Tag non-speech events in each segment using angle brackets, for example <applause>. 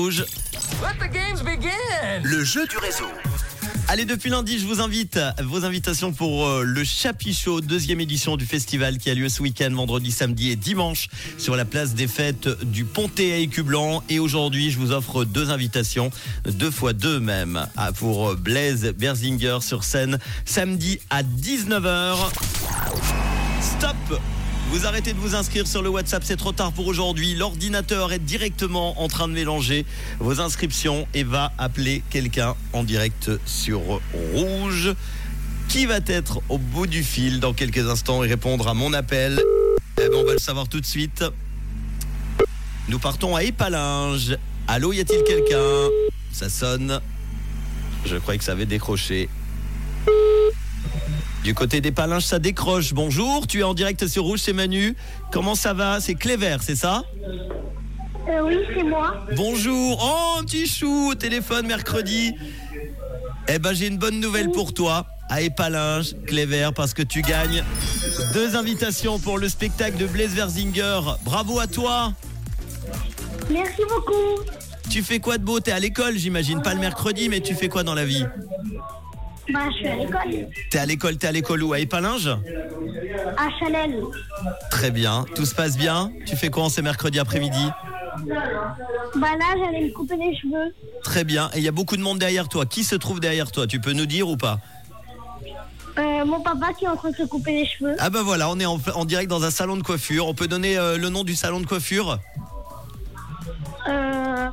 Rouge. Let the games begin. Le jeu du réseau. Allez, depuis lundi, je vous invite vos invitations pour euh, le Chapichot, deuxième édition du festival qui a lieu ce week-end, vendredi, samedi et dimanche sur la place des fêtes du Pontet à Écublanc. Et aujourd'hui, je vous offre deux invitations, deux fois deux même, à- pour Blaise Berzinger sur scène, samedi à 19h. Vous arrêtez de vous inscrire sur le WhatsApp, c'est trop tard pour aujourd'hui. L'ordinateur est directement en train de mélanger vos inscriptions et va appeler quelqu'un en direct sur Rouge. Qui va être au bout du fil dans quelques instants et répondre à mon appel? Eh ben, On va le savoir tout de suite. Nous partons à Épalinges. Allô, y a-t-il quelqu'un? Ça sonne. Je croyais que ça avait décroché. Du côté des palinges, ça décroche. Bonjour, tu es en direct sur Rouge, c'est Manu. Comment ça va? C'est Cléver, c'est ça? Euh, oui, c'est moi. Bonjour. Oh, un petit chou au téléphone mercredi. Eh ben, j'ai une bonne nouvelle pour toi. À Épalinges, Cléver, parce que tu gagnes deux invitations pour le spectacle de Blaise Verzinger. Bravo à toi. Merci beaucoup. Tu fais quoi de beau? T'es à l'école, j'imagine. Pas le mercredi, mais tu fais quoi dans la vie? Bah, je suis à l'école. T'es à l'école, t'es à l'école où? À Épalinges À Chanel. Très bien. Tout se passe bien? Tu fais quoi en ce mercredi après-midi? Bah là, j'allais me couper les cheveux. Très bien. Et il y a beaucoup de monde derrière toi. Qui se trouve derrière toi? Tu peux nous dire ou pas? Euh, mon papa qui est en train de se couper les cheveux. Ah bah voilà, on est en, en direct dans un salon de coiffure. On peut donner euh, le nom du salon de coiffure? Euh...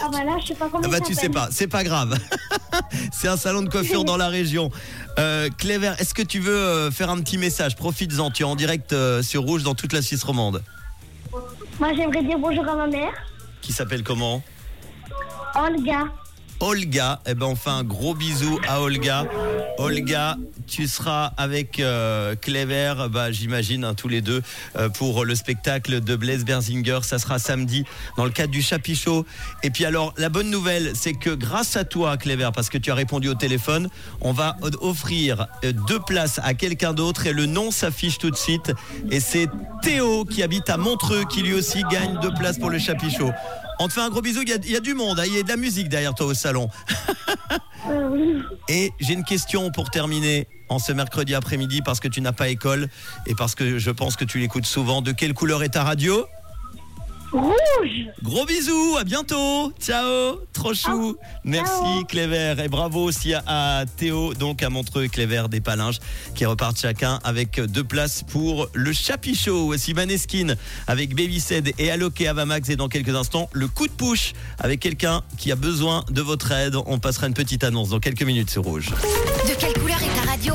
Ah bah là, je sais pas comment Ah bah tu sais pas, c'est pas grave. <laughs> <laughs> c'est un salon de coiffure dans la région. Euh, Cléver, est-ce que tu veux euh, faire un petit message? Profites-en, tu es en direct euh, sur Rouge dans toute la Suisse romande. Moi, j'aimerais dire bonjour à ma mère. Qui s'appelle comment? Olga. Olga. Eh ben on fait un gros bisou à Olga. Olga, tu seras avec euh, bah, j'imagine, hein, tous les deux, euh, pour le spectacle de Blaise Berzinger. Ça sera samedi dans le cadre du Chapichot. Et puis alors, la bonne nouvelle, c'est que grâce à toi, Cléver, parce que tu as répondu au téléphone, on va offrir euh, deux places à quelqu'un d'autre et le nom s'affiche tout de suite. Et c'est Théo qui habite à Montreux qui lui aussi gagne deux places pour le Chapichot. On te fait un gros bisou, il y a- il y, a du monde, hein, il y a de la musique derrière toi au salon. <laughs> Et j'ai une question pour terminer en ce mercredi après-midi parce que tu n'as pas école et parce que je pense que tu l'écoutes souvent. De quelle couleur est ta radio? Rouge. Gros bisous, à bientôt. Ciao, trop chou. Merci ciao. Cléver et bravo aussi à, à Théo, donc à Montreux et Cléver des Palinges qui repartent chacun avec deux places pour le Chapichot. Aussi Maneskin avec Babysed et Alloc et Avamax et dans quelques instants le coup de push avec quelqu'un qui a besoin de votre aide. On passera une petite annonce dans quelques minutes sur Rouge. De quelle couleur est ta radio?